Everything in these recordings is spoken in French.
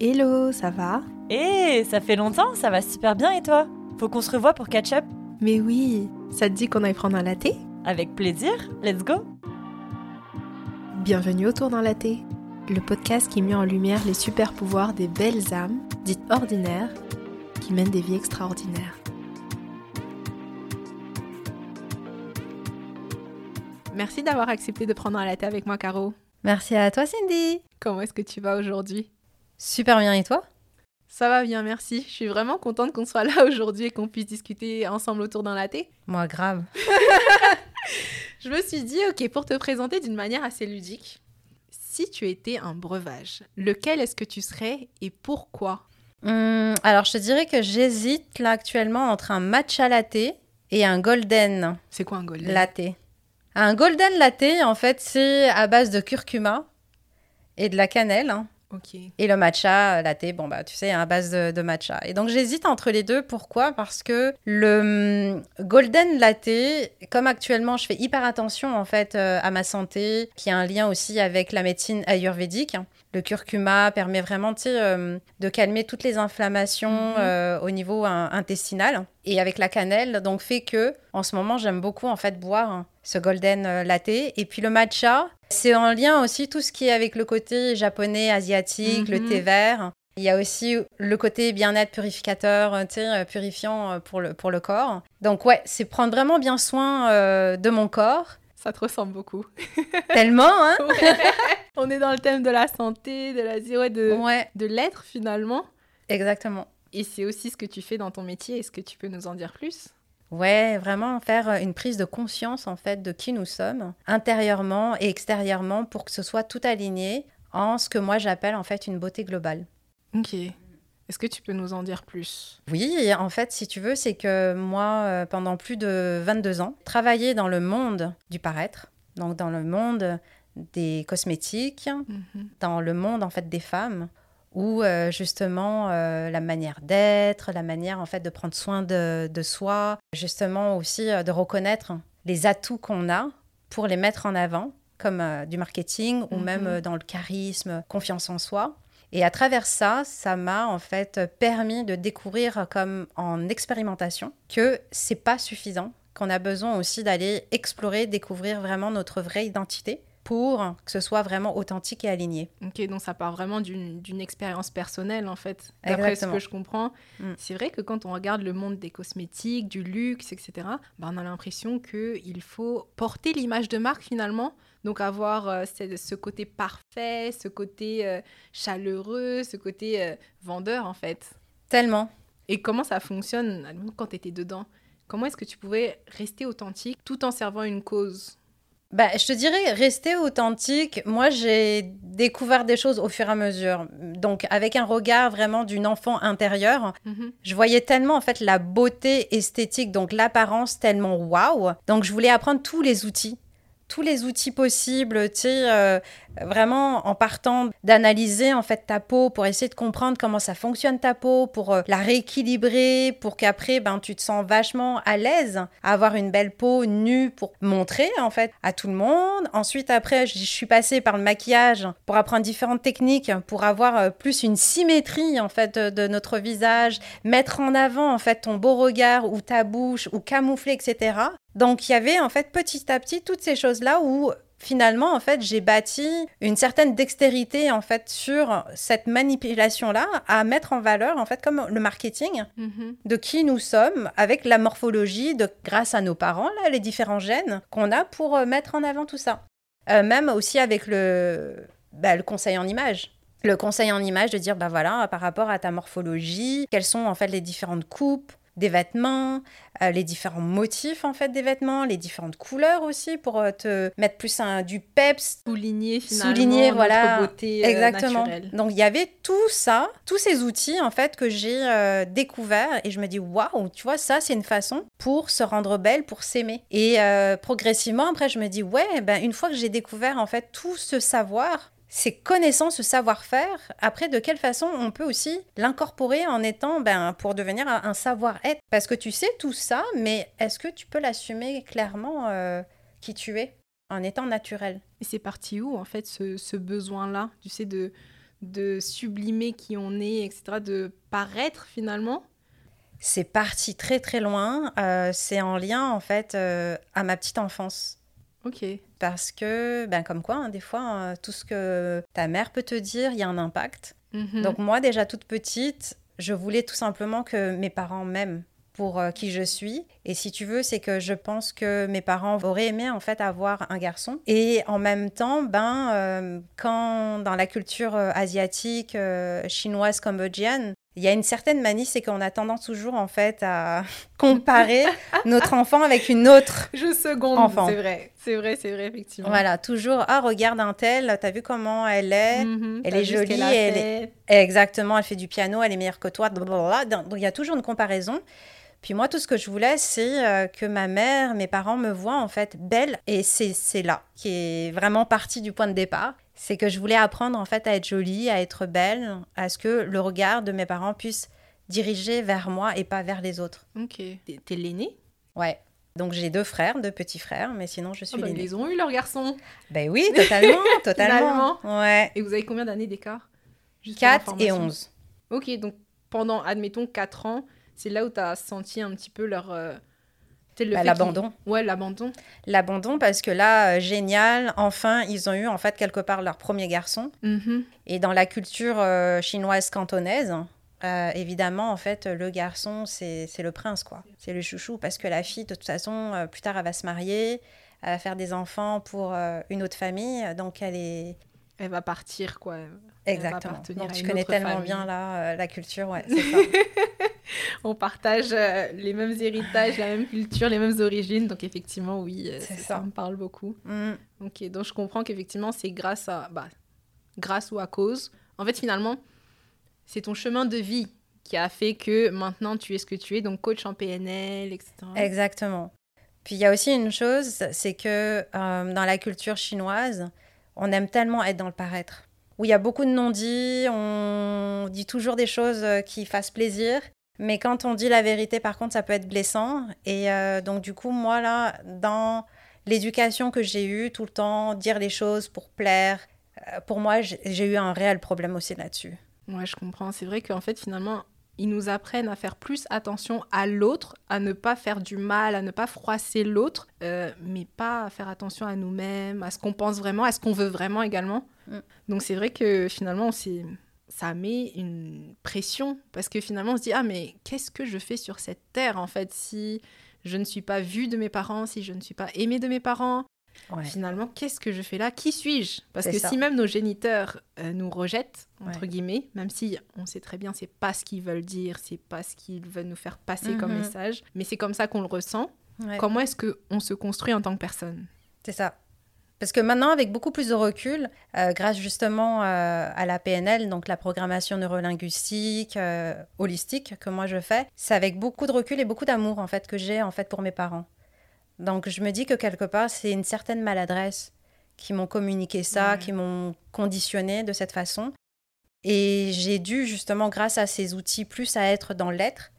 Hello, ça va? Hé, ça fait longtemps, ça va super bien et toi? Faut qu'on se revoie pour catch up Mais oui, ça te dit qu'on aille prendre un latte? Avec plaisir, let's go Bienvenue autour d'un latte, le podcast qui met en lumière les super pouvoirs des belles âmes, dites ordinaires, qui mènent des vies extraordinaires. Merci d'avoir accepté de prendre un latte avec moi, Caro. Merci à toi, Cindy. Comment est-ce que tu vas aujourd'hui? Super bien, et toi? Ça va bien, merci. Je suis vraiment contente qu'on soit là aujourd'hui et qu'on puisse discuter ensemble autour d'un latte. Moi, grave. Je me suis dit, ok, pour te présenter d'une manière assez ludique, si tu étais un breuvage, lequel est-ce que tu serais et pourquoi? Hum, alors, je te dirais que j'hésite là actuellement entre un matcha latte et un golden C'est quoi un golden? Latte. Un golden latte, en fait, c'est à base de curcuma et de la cannelle. hein. Et le matcha latte, bon bah tu sais, à base de, matcha. Et donc j'hésite entre les deux. Pourquoi? Parce que le hum, golden latte, comme actuellement je fais hyper attention en fait euh, à ma santé, qui a un lien aussi avec la médecine ayurvédique. Le curcuma permet vraiment euh, de calmer toutes les inflammations Mhm. euh, au niveau hein, intestinal. Et avec la cannelle, donc fait que en ce moment j'aime beaucoup en fait boire hein, ce golden euh, latte. Et puis le matcha, c'est en lien aussi tout ce qui est avec le côté japonais, asiatique, le Mhm. thé vert. Il y a aussi le côté bien-être purificateur, purifiant pour le, pour le corps. Donc ouais, c'est prendre vraiment bien soin euh, de mon corps. Ça te ressemble beaucoup. Tellement, hein On est dans le thème de la santé, de la ouais, de, Ouais, de l'être finalement. exactement. Et c'est aussi ce que tu fais dans ton métier. Est-ce que tu peux nous en dire plus Ouais, vraiment faire euh, une prise de conscience en fait de qui nous sommes, intérieurement et extérieurement, pour que ce soit tout aligné en ce que moi j'appelle en fait une beauté globale. Ok. Est-ce que tu peux nous en dire plus? Oui, en fait, si tu veux, c'est que moi, euh, pendant plus de 22 ans, travaillé dans le monde du paraître, donc dans le monde des cosmétiques, dans le monde en fait des femmes, où euh, justement euh, la manière d'être, la manière en fait de prendre soin de, de soi, justement aussi euh, de reconnaître les atouts qu'on a pour les mettre en avant, comme du marketing ou Mhm. même dans le charisme, confiance en soi. Et à travers ça, ça m'a en fait permis de découvrir comme en expérimentation que c'est pas suffisant, qu'on a besoin aussi d'aller explorer, découvrir vraiment notre vraie identité pour que ce soit vraiment authentique et aligné. Ok, donc ça part vraiment d'une expérience personnelle en fait. D'après ce que je comprends, Mm. c'est vrai que quand on regarde le monde des cosmétiques, du luxe, etc., bah, on a l'impression qu'il faut porter l'image de marque finalement. Donc avoir euh, ce, côté parfait, ce côté euh, chaleureux, ce côté euh, vendeur en fait. Tellement. Et comment ça fonctionne quand tu étais dedans? Comment est-ce que tu pouvais rester authentique tout en servant une cause? Bah, je te dirais, rester authentique. Moi, j'ai découvert des choses au fur et à mesure. Donc, avec un regard vraiment d'une enfant intérieure, Mhm. je voyais tellement en fait la beauté esthétique, donc l'apparence tellement waouh. Donc, je voulais apprendre tous les outils. Tous les outils possibles, tu sais, euh, vraiment en partant d'analyser en fait ta peau pour essayer de comprendre comment ça fonctionne ta peau, pour euh, la rééquilibrer, pour qu'après ben tu te sens vachement à l'aise à avoir une belle peau nue pour montrer en fait à tout le monde. Ensuite après je suis passée par le maquillage pour apprendre différentes techniques pour avoir euh, plus une symétrie en fait de notre visage, mettre en avant en fait ton beau regard ou ta bouche ou camoufler etc. Donc il y avait en fait petit à petit toutes ces choses là où finalement, en fait, j'ai bâti une certaine dextérité, en fait, sur cette manipulation-là, à mettre en valeur, en fait, comme le marketing, Mhm. de qui nous sommes, avec la morphologie, de, grâce à nos parents, là, les différents gènes qu'on a pour euh, mettre en avant tout ça. Euh, même aussi avec le, bah, le conseil en image. Le conseil en image de dire, bah voilà, par rapport à ta morphologie, quelles sont en fait les différentes coupes des vêtements, euh, les différents motifs en fait des vêtements, les différentes couleurs aussi pour euh, te mettre plus un, du peps, Souligner finalement Souligner, voilà, beauté euh, Exactement. naturelle. Donc il y avait tout ça, tous ces outils en fait que j'ai découverts et je me dis waouh, tu vois ça c'est une façon pour se rendre belle, pour s'aimer. Et progressivement après je me dis ouais ben une fois que j'ai découvert en fait tout ce savoir, ces connaissances, ce savoir-faire, après, de quelle façon on peut aussi l'incorporer en étant, ben, pour devenir un, savoir-être? Parce que tu sais tout ça, mais est-ce que tu peux l'assumer clairement euh, qui tu es en étant naturel? Et c'est parti où, en fait, ce, ce besoin-là, tu sais, de, de sublimer qui on est, etc., de paraître finalement? C'est parti très très loin. Euh, c'est en lien en fait euh, à ma petite enfance. Ok. Parce que, ben, comme quoi, hein, des fois, euh, tout ce que ta mère peut te dire, il y a un impact. Mhm. Donc moi, déjà toute petite, je voulais tout simplement que mes parents m'aiment pour euh, qui je suis. Et si tu veux, c'est que je pense que mes parents auraient aimé en fait avoir un garçon. Et en même temps, ben, euh, quand dans la culture euh, asiatique, euh, chinoise, cambodgienne, il y a une certaine manie, c'est qu'on a tendance toujours en fait à comparer notre enfant avec une autre. Je seconde, Enfant. c'est vrai. C'est vrai, c'est vrai, effectivement. Voilà, toujours, ah, regarde un tel, t'as vu comment elle est? Mhm. elle est jolie, elle fait. Exactement, elle fait du piano, elle est meilleure que toi. blablabla. Donc il y a toujours une comparaison. Puis moi, tout ce que je voulais, c'est euh, que ma mère, mes parents me voient en fait belle. Et c'est c'est là qui est vraiment partie du point de départ. C'est que je voulais apprendre en fait à être jolie, à être belle, à ce que le regard de mes parents puisse diriger vers moi et pas vers les autres. Ok. T'es t'es l'aîné Ouais. Donc j'ai deux frères, deux petits frères, mais sinon je Ah suis bah, Ils l'aînée. les ont eu, leurs garçons. Ben oui, totalement, totalement. Ouais. Et vous avez combien d'années d'écart Juste pour 4 et information. 11. Ok, donc pendant, admettons, 4 ans, c'est là où tu as senti un petit peu leur... euh, Bah, l'abandon. Ouais, l'abandon. L'abandon parce que là, euh, génial, enfin, ils ont eu en fait quelque part leur premier garçon. Mhm. Et dans la culture euh, chinoise cantonaise, euh, évidemment, en fait, le garçon, c'est c'est le prince, quoi. C'est le chouchou parce que la fille, de toute façon, euh, plus tard, elle va se marier, elle va faire des enfants pour euh, une autre famille. Donc, elle est... Elle va partir, quoi. Exactement. appartenir Donc, à tu connais tellement famille. bien, là, euh, la culture, ouais, ça. On partage euh, les mêmes héritages, la même culture, les mêmes origines. Donc effectivement, oui, euh, ça. ça. me parle beaucoup. Mm. Ok, donc je comprends qu'effectivement, c'est grâce à... Bah, grâce ou à cause. En fait, finalement, c'est ton chemin de vie qui a fait que maintenant tu es ce que tu es, donc coach en PNL, etc. Exactement. Puis il y a aussi une chose, c'est que euh, dans la culture chinoise, on aime tellement être dans le paraître. Où il y a beaucoup de non-dits, on dit toujours des choses euh, qui fassent plaisir. Mais quand on dit la vérité, par contre, ça peut être blessant. Et euh, donc, du coup, moi, là, dans l'éducation que j'ai eue, tout le temps, dire les choses pour plaire, euh, pour moi, j'ai j'ai eu un réel problème aussi là-dessus. Ouais, je comprends. C'est vrai qu'en fait, finalement, ils nous apprennent à faire plus attention à l'autre, à ne pas faire du mal, à ne pas froisser l'autre, euh, mais pas à faire attention à nous-mêmes, à ce qu'on pense vraiment, à ce qu'on veut vraiment également. Mm. Donc c'est vrai que finalement, ça met une pression parce que finalement on se dit ah mais qu'est-ce que je fais sur cette terre en fait si je ne suis pas vue de mes parents, si je ne suis pas aimée de mes parents, Ouais. finalement, qu'est-ce que je fais là? Qui suis-je? Parce que ça. si même nos géniteurs euh, nous rejettent, entre Ouais. guillemets, même si on sait très bien c'est pas ce qu'ils veulent dire, c'est pas ce qu'ils veulent nous faire passer comme Mhm. message, mais c'est comme ça qu'on le ressent. Ouais. Comment est-ce qu'on se construit en tant que personne? C'est ça. Parce que maintenant, avec beaucoup plus de recul, euh, grâce justement euh, à la PNL, donc la programmation neurolinguistique, euh, holistique que moi je fais, c'est avec beaucoup de recul et beaucoup d'amour en fait que j'ai en fait pour mes parents. Donc je me dis que quelque part, c'est une certaine maladresse qui m'ont communiqué ça, qui m'ont conditionné de cette façon. Et j'ai dû justement, grâce à ces outils, plus à être dans l'être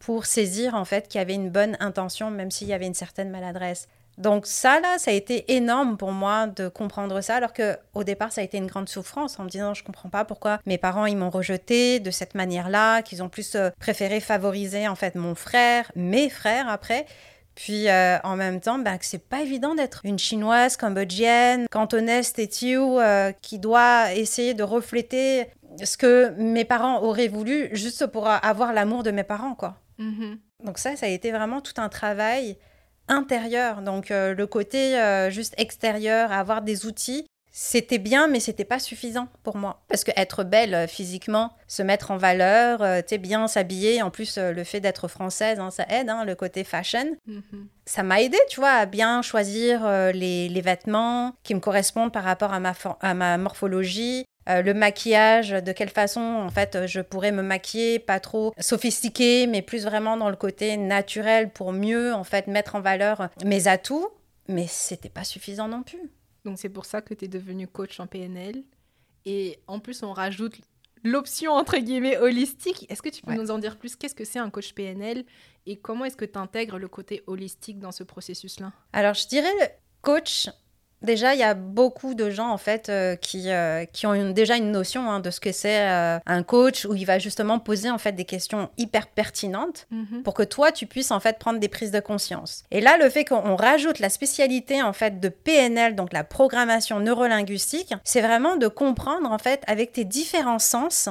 pour saisir en fait qu'il y avait une bonne intention, même s'il y avait une certaine maladresse. Donc ça là, ça a été énorme pour moi de comprendre ça, alors que au départ ça a été une grande souffrance en me disant je comprends pas pourquoi mes parents ils m'ont rejeté de cette manière-là, qu'ils ont plus euh, préféré favoriser en fait mon frère, mes frères après. Puis euh, en même temps, ben, c'est pas évident d'être une chinoise, cambodgienne, cantonaise, tétiou, euh, qui doit essayer de refléter ce que mes parents auraient voulu juste pour avoir l'amour de mes parents, quoi. Mhm. Donc ça, ça a été vraiment tout un travail intérieur. Donc euh, le côté euh, juste extérieur, avoir des outils, c'était bien, mais c'était pas suffisant pour moi. Parce que être belle euh, physiquement, se mettre en valeur, euh, bien s'habiller, en plus euh, le fait d'être française, hein, ça aide, hein, le côté fashion. Mhm. Ça m'a aidé, tu vois, à bien choisir euh, les, les vêtements qui me correspondent par rapport à ma, à ma morphologie, le maquillage, de quelle façon, en fait, je pourrais me maquiller, pas trop sophistiqué, mais plus vraiment dans le côté naturel pour mieux, en fait, mettre en valeur mes atouts. Mais c'était pas suffisant non plus. Donc c'est pour ça que tu es devenu coach en PNL. Et en plus, on rajoute l'option entre guillemets holistique. Est-ce que tu peux Ouais. nous en dire plus? Qu'est-ce que c'est un coach PNL et comment est-ce que tu intègres le côté holistique dans ce processus-là? Alors, je dirais le coach, Déjà, il y a beaucoup de gens en fait euh, qui, euh, qui ont déjà une notion hein, de ce que c'est euh, un coach où il va justement poser en fait des questions hyper pertinentes Mhm. pour que toi tu puisses en fait prendre des prises de conscience. Et là, le fait qu'on rajoute la spécialité en fait de PNL, donc la programmation neurolinguistique, c'est vraiment de comprendre en fait avec tes différents sens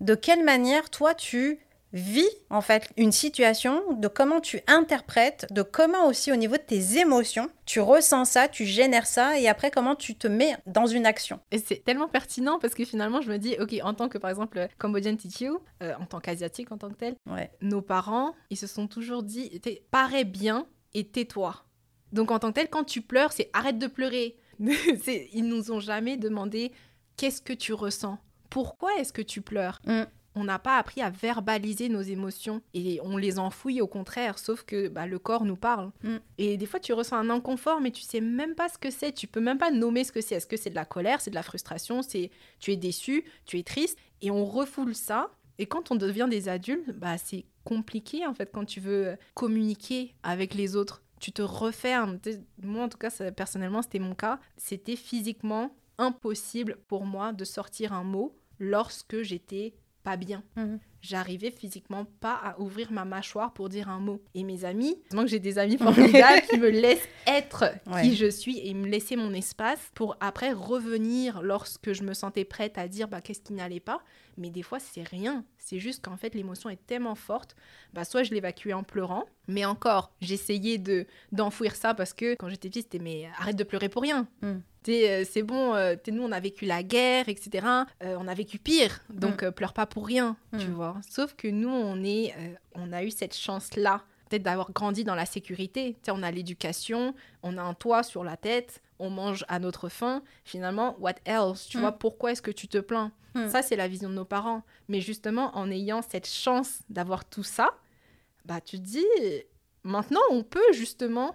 de quelle manière toi tu vis en fait une situation, de comment tu interprètes, de comment aussi au niveau de tes émotions, tu ressens ça, tu génères ça et après comment tu te mets dans une action. Et c'est tellement pertinent parce que finalement, je me dis, ok, en tant que par exemple Cambodian You, euh, en tant qu'asiatique en tant que tel, Ouais. nos parents, ils se sont toujours dit, parais bien et tais-toi. Donc en tant que tel, quand tu pleures, c'est arrête de pleurer. Ils nous ont jamais demandé qu'est-ce que tu ressens, pourquoi est-ce que tu pleures? Mm. On n'a pas appris à verbaliser nos émotions et on les enfouit au contraire, sauf que bah, le corps nous parle. Mm. Et des fois, tu ressens un inconfort, mais tu sais même pas ce que c'est. Tu peux même pas nommer ce que c'est. Est-ce que c'est de la colère, c'est de la frustration, c'est tu es déçu, tu es triste, et on refoule ça. Et quand on devient des adultes, bah c'est compliqué en fait quand tu veux communiquer avec les autres. Tu te refermes. Moi, en tout cas, ça, personnellement, c'était mon cas. C'était physiquement impossible pour moi de sortir un mot lorsque j'étais pas bien. Mhm. J'arrivais physiquement pas à ouvrir ma mâchoire pour dire un mot. Et mes amis, heureusement que j'ai des amis formidables qui me laissent être Ouais. qui je suis et me laisser mon espace pour après revenir lorsque je me sentais prête à dire bah, qu'est-ce qui n'allait pas. Mais des fois, c'est rien. C'est juste qu'en fait, l'émotion est tellement forte. Bah, soit je l'évacuais en pleurant, mais encore, j'essayais de d'enfouir ça parce que quand j'étais petite, c'était mais arrête de pleurer pour rien. Mm. Euh, C'est bon, euh, nous on a vécu la guerre, etc. Euh, on a vécu pire, donc euh, pleure pas pour rien, tu Mm. vois. Sauf que nous, on, est, on a eu cette chance-là, peut-être d'avoir grandi dans la sécurité. On a l'éducation, on a un toit sur la tête, on mange à notre faim. Finalement, what else Tu Mm. vois, pourquoi est-ce que tu te plains? Mm. Ça, c'est la vision de nos parents. Mais justement, en ayant cette chance d'avoir tout ça, bah tu te dis, maintenant, on peut justement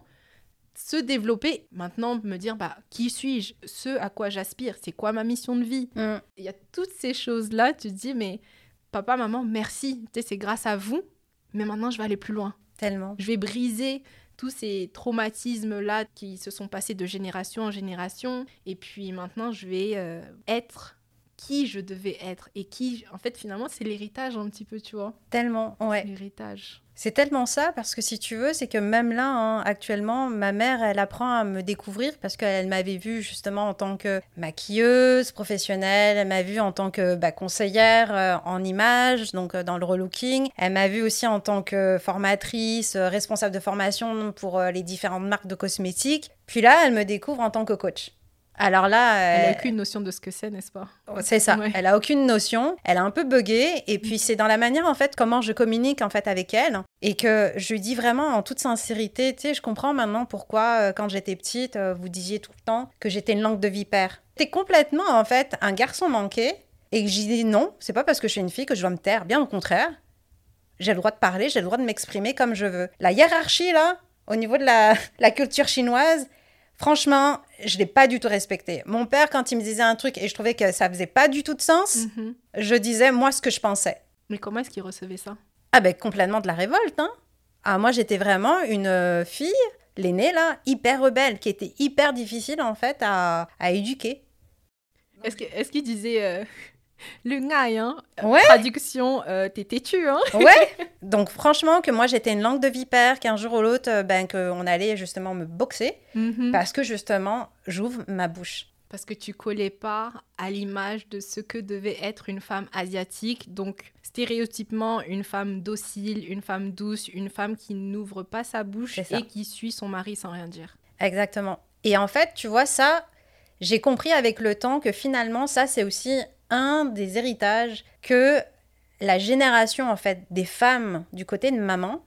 se développer. Maintenant, me dire, bah qui suis-je Ce à quoi j'aspire C'est quoi ma mission de vie Mm. il y a toutes ces choses-là, tu te dis, mais papa, maman, merci, tu sais, c'est grâce à vous, mais maintenant je vais aller plus loin. Tellement. Je vais briser tous ces traumatismes-là qui se sont passés de génération en génération, et puis maintenant je vais euh, être qui je devais être, et qui, en fait, finalement, c'est l'héritage un petit peu, tu vois. Tellement. Ouais. L'héritage. C'est tellement ça parce que si tu veux, c'est que même là, hein, actuellement, ma mère, elle apprend à me découvrir parce qu'elle m'avait vue justement en tant que maquilleuse professionnelle, elle m'a vue en tant que bah, conseillère euh, en image, donc euh, dans le relooking. Elle m'a vue aussi en tant que formatrice, euh, responsable de formation pour les différentes marques de cosmétiques. Puis là, elle me découvre en tant que coach. Alors là, Elle n'a euh, aucune notion de ce que c'est, n'est-ce pas c'est ça. Ouais. Elle a aucune notion. Elle a un peu buggé. Et puis c'est dans la manière en fait comment je communique en fait avec elle et que je lui dis vraiment en toute sincérité. Tu sais, je comprends maintenant pourquoi euh, quand j'étais petite, euh, vous disiez tout le temps que j'étais une langue de vipère. T'es complètement en fait un garçon manqué et que j'ai dit non. C'est pas parce que je suis une fille que je dois me taire. Bien au contraire. J'ai le droit de parler. J'ai le droit de m'exprimer comme je veux. La hiérarchie là, au niveau de la, la culture chinoise. Franchement, je l'ai pas du tout respecté. Mon père, quand il me disait un truc et je trouvais que ça faisait pas du tout de sens, Mhm. je disais moi ce que je pensais. Mais comment est-ce qu'il recevait ça? Ah ben complètement de la révolte, hein. Ah moi j'étais vraiment une euh, fille, l'aînée là, hyper rebelle, qui était hyper difficile en fait à, à éduquer. Est-ce que- est-ce qu'il disait euh, le ngai, hein Ouais, Traduction, euh, t'es têtu, hein ouais. Donc franchement que moi j'étais une langue de vipère, qu'un jour ou l'autre, euh, ben qu'on allait justement me boxer Mhm. parce que justement j'ouvre ma bouche. Parce que tu collais pas à l'image de ce que devait être une femme asiatique. Donc, stéréotypement, une femme docile, une femme douce, une femme qui n'ouvre pas sa bouche et qui suit son mari sans rien dire. Exactement. Et en fait, tu vois, ça, j'ai compris avec le temps que finalement, ça, c'est aussi un des héritages que la génération, en fait, des femmes du côté de maman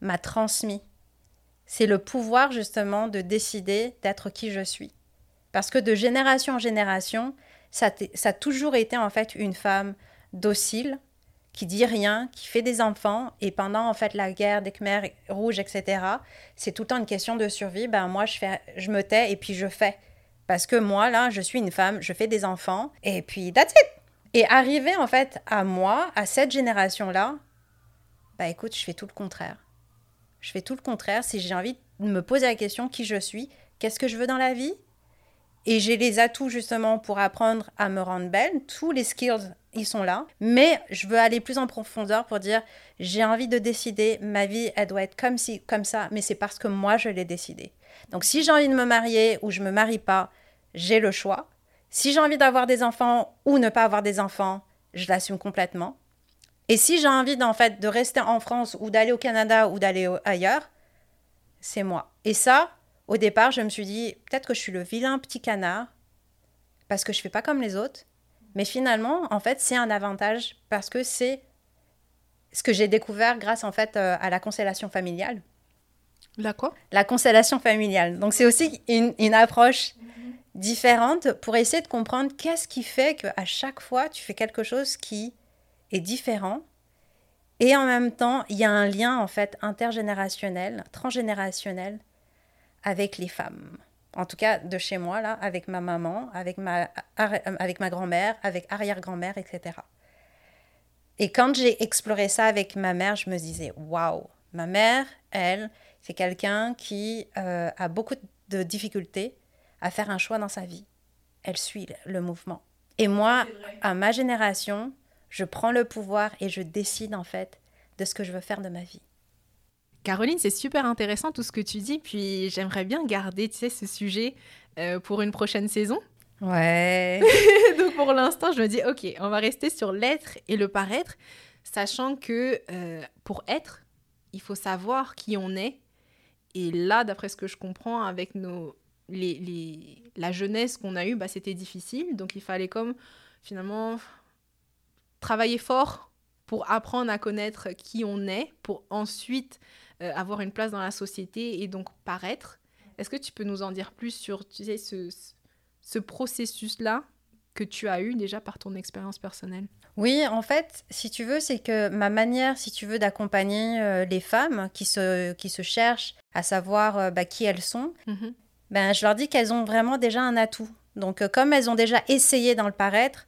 m'a transmis. C'est le pouvoir, justement, de décider d'être qui je suis. Parce que de génération en génération, ça, a toujours été, en fait, une femme docile, qui dit rien, qui fait des enfants, et pendant en fait la guerre des Khmers rouges, etc., c'est tout le temps une question de survie. Ben moi, je je me tais et puis je fais, parce que moi là, je suis une femme, je fais des enfants, et puis that's it. Et arriver en fait à moi, à cette génération là, bah écoute, je fais tout le contraire. Je fais tout le contraire. Si j'ai envie de me poser la question qui je suis, qu'est-ce que je veux dans la vie, Et j'ai les atouts justement pour apprendre à me rendre belle. Tous les skills, ils sont là. Mais je veux aller plus en profondeur pour dire, j'ai envie de décider, ma vie, elle doit être comme, si, comme ça, mais c'est parce que moi, je l'ai décidé. Donc si j'ai envie de me marier ou je me marie pas, j'ai le choix. Si j'ai envie d'avoir des enfants ou ne pas avoir des enfants, je l'assume complètement. Et si j'ai envie d'en fait de rester en France ou d'aller au Canada ou d'aller ailleurs, c'est moi. Et ça, au départ, je me suis dit peut-être que je suis le vilain petit canard parce que je fais pas comme les autres. Mais finalement, en fait, c'est un avantage parce que c'est ce que j'ai découvert grâce en fait euh, à la constellation familiale. La quoi? La constellation familiale. Donc c'est aussi une, approche différente pour essayer de comprendre qu'est-ce qui fait qu'à chaque fois tu fais quelque chose qui est différent et en même temps il y a un lien en fait intergénérationnel, transgénérationnel avec les femmes. En tout cas de chez moi là, avec ma maman, avec ma avec ma grand-mère, avec arrière-grand-mère, etc. Et quand j'ai exploré ça avec ma mère, je me disais waouh, ma mère, elle, c'est quelqu'un qui euh, a beaucoup de difficultés à faire un choix dans sa vie. Elle suit le mouvement. Et moi, à ma génération, je prends le pouvoir et je décide en fait de ce que je veux faire de ma vie. Caroline, c'est super intéressant tout ce que tu dis, puis j'aimerais bien garder, tu sais, ce sujet euh, pour une prochaine saison. Ouais. Donc pour l'instant, je me dis, ok, on va rester sur l'être et le paraître, sachant que euh, pour être, il faut savoir qui on est. Et là, d'après ce que je comprends, avec nos, les, la jeunesse qu'on a eue, bah, c'était difficile. Donc il fallait comme finalement travailler fort pour apprendre à connaître qui on est, pour ensuite euh, avoir une place dans la société et donc paraître. Est-ce que tu peux nous en dire plus sur tu sais, ce, ce processus-là? Que tu as eu déjà par ton expérience personnelle Oui, en fait, si tu veux, c'est que ma manière, si tu veux, d'accompagner euh, les femmes qui se, qui se cherchent à savoir euh, bah, qui elles sont, mhm ben, je leur dis qu'elles ont vraiment déjà un atout. Donc, euh, comme elles ont déjà essayé dans le paraître,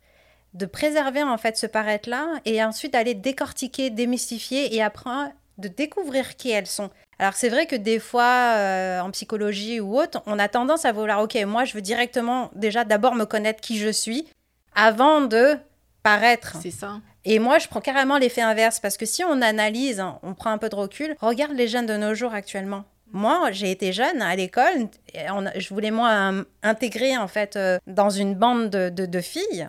de préserver en fait ce paraître-là et ensuite d'aller décortiquer, démystifier et après de découvrir qui elles sont. Alors c'est vrai que des fois, euh, en psychologie ou autre, on a tendance à vouloir, ok, moi je veux directement déjà d'abord me connaître qui je suis avant de paraître. C'est ça. Et moi, je prends carrément l'effet inverse parce que si on analyse, on prend un peu de recul, regarde les jeunes de nos jours actuellement. Moi, j'ai été jeune à l'école, je voulais moi intégrer en fait euh, dans une bande de, de, filles.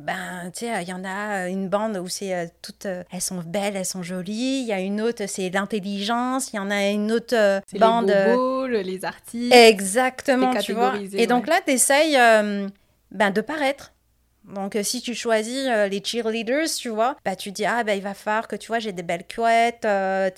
Ben, tu sais, il y en a une bande où c'est euh, toutes, euh, elles sont belles, elles sont jolies. Il y a une autre, c'est l'intelligence. Il y en a une autre bande. Les bobos, les artistes. Exactement, tu vois. Et donc là, tu essayes ben, de paraître. Donc, euh, si tu choisis euh, les cheerleaders, tu vois, bah, tu dis, ah, bah, il va falloir que, tu vois, j'ai des belles couettes, euh,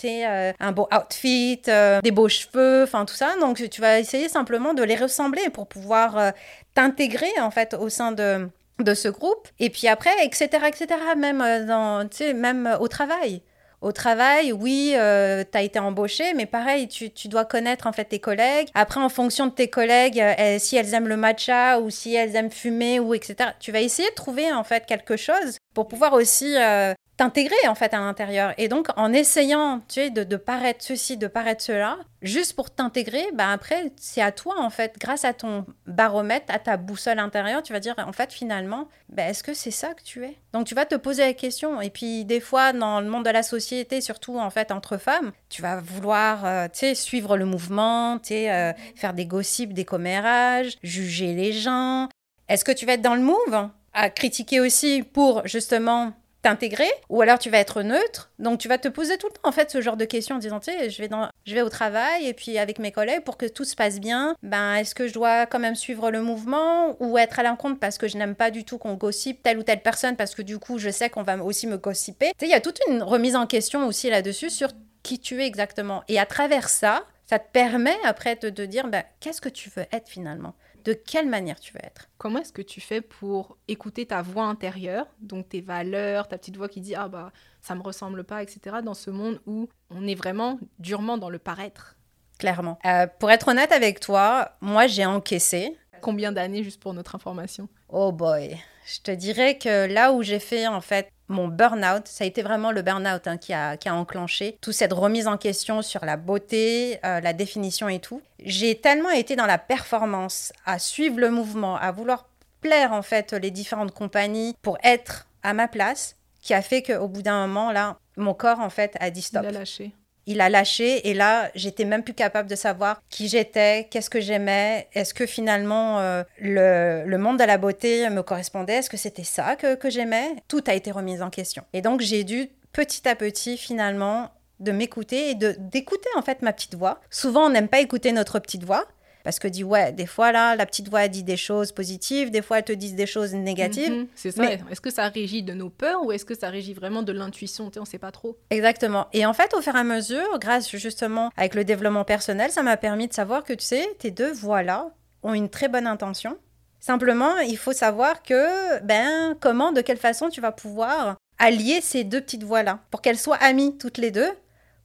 un beau outfit, des beaux cheveux, enfin, tout ça. Donc, tu vas essayer simplement de les ressembler pour pouvoir t'intégrer, en fait, au sein de, de ce groupe. Et puis après, etc., etc., même, dans, même au travail. Au travail, oui, euh, tu as été embauché, mais pareil, tu, dois connaître en fait tes collègues. Après, en fonction de tes collègues, euh, si elles aiment le matcha ou si elles aiment fumer ou etc., tu vas essayer de trouver en fait quelque chose pour pouvoir aussi euh, t'intégrer en fait à l'intérieur. Et donc en essayant, tu sais, de, paraître ceci, de paraître cela, juste pour t'intégrer, bah après c'est à toi en fait, grâce à ton baromètre, à ta boussole intérieure, tu vas dire en fait finalement, bah, est-ce que c'est ça que tu es? Donc tu vas te poser la question. Et puis des fois dans le monde de la société, surtout en fait entre femmes, tu vas vouloir, euh, tu sais, suivre le mouvement, tu sais, euh, faire des gossips, des commérages, juger les gens. Est-ce que tu vas être dans le move? À critiquer aussi pour justement t'intégrer ou alors tu vas être neutre. Donc tu vas te poser tout le temps en fait ce genre de questions en disant tu sais je vais dans je vais au travail et puis avec mes collègues pour que tout se passe bien, ben est-ce que je dois quand même suivre le mouvement ou être à l'encontre parce que je n'aime pas du tout qu'on gossipe telle ou telle personne parce que du coup je sais qu'on va aussi me gossiper? Tu sais il y a toute une remise en question aussi là-dessus sur qui tu es exactement et à travers ça, ça te permet après de, de dire ben, qu'est-ce que tu veux être finalement? De quelle manière tu veux être? Comment est-ce que tu fais pour écouter ta voix intérieure, donc tes valeurs, ta petite voix qui dit ah bah ça me ressemble pas, etc. dans ce monde où on est vraiment durement dans le paraître? Clairement. Euh, pour être honnête avec toi, moi j'ai encaissé. Combien d'années juste pour notre information? Oh boy. Je te dirais que là où j'ai fait en fait mon burn-out, ça a été vraiment le burn-out hein, qui, a, qui a enclenché toute cette remise en question sur la beauté, euh, la définition et tout. J'ai tellement été dans la performance, à suivre le mouvement, à vouloir plaire en fait les différentes compagnies pour être à ma place, qui a fait qu'au bout d'un moment, là, mon corps en fait a dit stop. Il a lâché il a lâché et là, j'étais même plus capable de savoir qui j'étais, qu'est-ce que j'aimais, est-ce que finalement euh, le, monde de la beauté me correspondait, est-ce que c'était ça que, que j'aimais? Tout a été remis en question. Et donc j'ai dû petit à petit finalement de m'écouter et d'écouter en fait ma petite voix. Souvent on n'aime pas écouter notre petite voix parce que dit, ouais, des fois, là, la petite voix, elle dit des choses positives, des fois, elle te dit des choses négatives. Mhm, c'est ça. Est-ce que ça régit de nos peurs ou est-ce que ça régit vraiment de l'intuition? On ne sait pas trop. Exactement. Et en fait, au fur et à mesure, grâce justement avec le développement personnel, ça m'a permis de savoir que, tu sais, tes deux voix-là ont une très bonne intention. Simplement, il faut savoir que, ben, comment, de quelle façon tu vas pouvoir allier ces deux petites voix-là pour qu'elles soient amies toutes les deux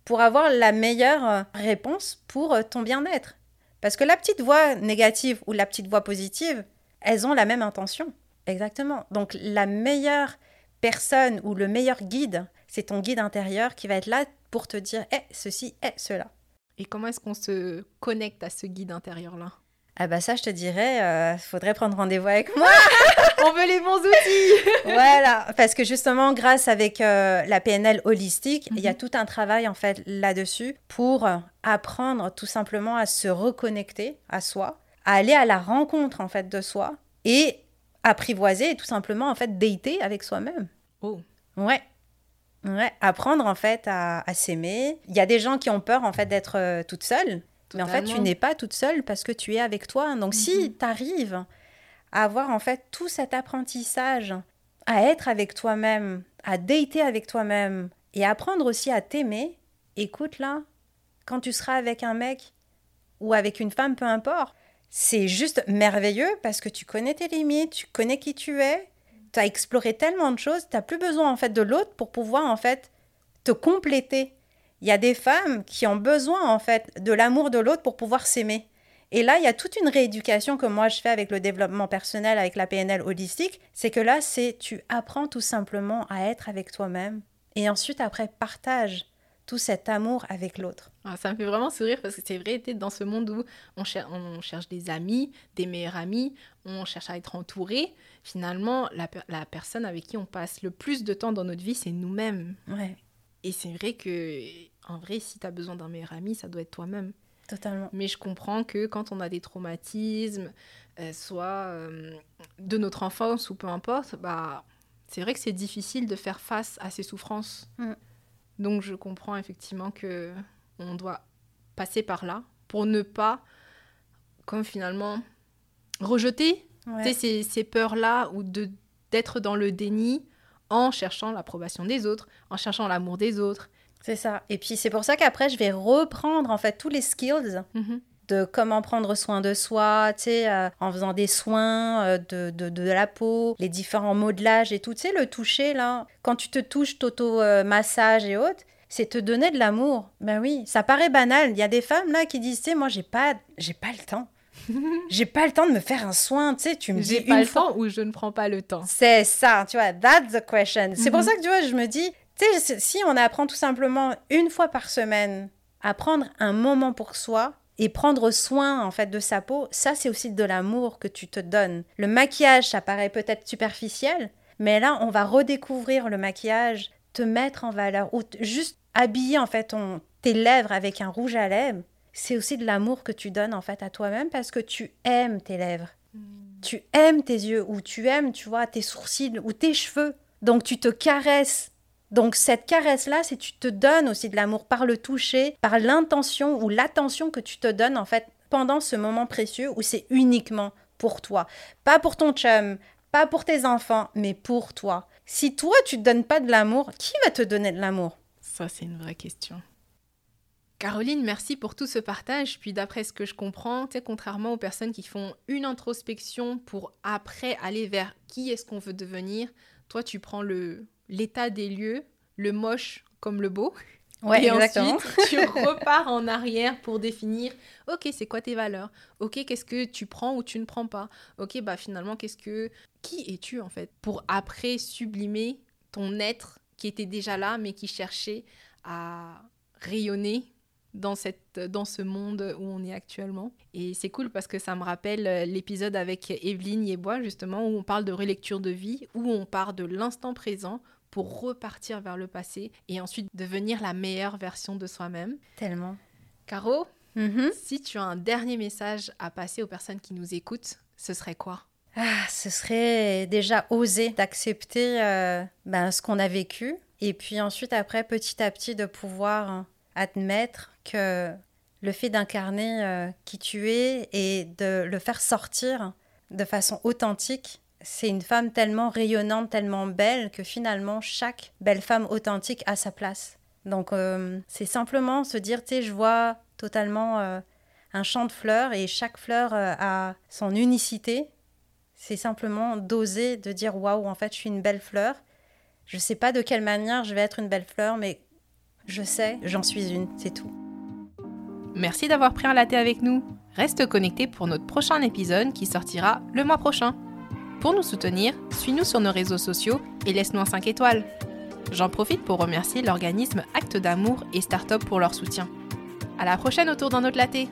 pour avoir la meilleure réponse pour ton bien-être. Parce que la petite voix négative ou la petite voix positive, elles ont la même intention. Exactement. Donc la meilleure personne ou le meilleur guide, c'est ton guide intérieur qui va être là pour te dire eh, ceci, eh, cela. Et comment est-ce qu'on se connecte à ce guide intérieur-là? Ah bah ça, je te dirais, euh, faudrait prendre rendez-vous avec moi. On veut les bons outils. voilà, parce que justement, grâce avec euh, la PNL holistique, il y a mhm. tout un travail en fait là-dessus pour apprendre tout simplement à se reconnecter à soi, à aller à la rencontre en fait de soi et apprivoiser et tout simplement en fait dater avec soi-même. Oh. Ouais. Ouais, apprendre en fait à, s'aimer. Il y a des gens qui ont peur en fait d'être euh, toute seule mais en fait, tu n'es pas toute seule parce que tu es avec toi. Donc, si mhm. tu arrives à avoir en fait tout cet apprentissage, à être avec toi-même, à dater avec toi-même et apprendre aussi à t'aimer, écoute là, quand tu seras avec un mec ou avec une femme, peu importe, c'est juste merveilleux parce que tu connais tes limites, tu connais qui tu es, tu as exploré tellement de choses, tu n'as plus besoin en fait de l'autre pour pouvoir en fait te compléter il y a des femmes qui ont besoin en fait de l'amour de l'autre pour pouvoir s'aimer. Et là, il y a toute une rééducation que moi je fais avec le développement personnel, avec la PNL holistique. C'est que là, c'est tu apprends tout simplement à être avec toi-même et ensuite après partage tout cet amour avec l'autre. Ah, ça me fait vraiment sourire parce que c'est vrai, tu dans ce monde où on, on, cherche des amis, des meilleurs amis, on cherche à être entouré. Finalement, la, la personne avec qui on passe le plus de temps dans notre vie, c'est nous-mêmes. Ouais. Et c'est vrai que, en vrai, si tu as besoin d'un meilleur ami, ça doit être toi-même. Totalement. Mais je comprends que quand on a des traumatismes, euh, soit euh, de notre enfance ou peu importe, bah, c'est vrai que c'est difficile de faire face à ces souffrances. Mm. Donc je comprends effectivement que on doit passer par là pour ne pas, comme finalement, rejeter ces, ces peurs-là ou d'être dans le déni en cherchant l'approbation des autres, en cherchant l'amour des autres. C'est ça. Et puis c'est pour ça qu'après, je vais reprendre en fait tous les skills. Mhm. de comment prendre soin de soi, tu sais, euh, en faisant des soins euh, de, de, de, la peau, les différents modelages et tout, tu sais, le toucher, là, quand tu te touches, t'auto-massage et autres, c'est te donner de l'amour. Ben oui, ça paraît banal. Il y a des femmes, là, qui disent, tu sais, moi, j'ai pas, j'ai pas le temps. j'ai pas le temps de me faire un soin, tu sais, tu me dis J'ai pas le temps ou je ne prends pas le temps. C'est ça, tu vois, that's the question. C'est pour mhm. ça que tu vois, je me dis, tu sais, si on apprend tout simplement une fois par semaine à prendre un moment pour soi et prendre soin en fait de sa peau, ça c'est aussi de l'amour que tu te donnes. Le maquillage, ça paraît peut-être superficiel, mais là on va redécouvrir le maquillage, te mettre en valeur ou juste habiller en fait ton, tes lèvres avec un rouge à lèvres c'est aussi de l'amour que tu donnes en fait à toi-même parce que tu aimes tes lèvres. Hmm. Tu aimes tes yeux ou tu aimes, tu vois, tes sourcils ou tes cheveux. Donc tu te caresses. Donc cette caresse-là, c'est tu te donnes aussi de l'amour par le toucher, par l'intention ou l'attention que tu te donnes en fait pendant ce moment précieux où c'est uniquement pour toi. Pas pour ton chum, pas pour tes enfants, mais pour toi. Si toi, tu ne te donnes pas de l'amour, qui va te donner de l'amour? Ça, c'est une vraie question. Caroline, merci pour tout ce partage. Puis d'après ce que je comprends, contrairement aux personnes qui font une introspection pour après aller vers qui est-ce qu'on veut devenir, toi tu prends le l'état des lieux, le moche comme le beau. Ouais, et ensuite, tu repars en arrière pour définir, ok, c'est quoi tes valeurs? Ok, qu'est-ce que tu prends ou tu ne prends pas? Ok, bah finalement, qu'est-ce que... Qui es-tu en fait? Pour après sublimer ton être qui était déjà là, mais qui cherchait à rayonner dans, cette, dans ce monde où on est actuellement. Et c'est cool parce que ça me rappelle euh, l'épisode avec Evelyne Yebois, justement, où on parle de relecture de vie, où on part de l'instant présent pour repartir vers le passé et ensuite devenir la meilleure version de soi-même. Tellement. Caro, Mhm. si tu as un dernier message à passer aux personnes qui nous écoutent, ce serait quoi? Ah, ce serait déjà oser d'accepter euh, ben, ce qu'on a vécu et puis ensuite après petit à petit de pouvoir hein, admettre que le fait d'incarner euh, qui tu es et de le faire sortir de façon authentique, c'est une femme tellement rayonnante, tellement belle que finalement chaque belle femme authentique a sa place. Donc euh, c'est simplement se dire, tu sais, je vois totalement euh, un champ de fleurs et chaque fleur a son unicité. C'est simplement d'oser, de dire waouh, en fait, je suis une belle fleur. Je sais pas de quelle manière je vais être une belle fleur, mais je sais, j'en suis une, c'est tout. Merci d'avoir pris un latte avec nous. Reste connecté pour notre prochain épisode qui sortira le mois prochain. Pour nous soutenir, suis-nous sur nos réseaux sociaux et laisse-nous un 5 étoiles. J'en profite pour remercier l'organisme Acte d'amour et Startup pour leur soutien. À la prochaine autour d'un autre latte.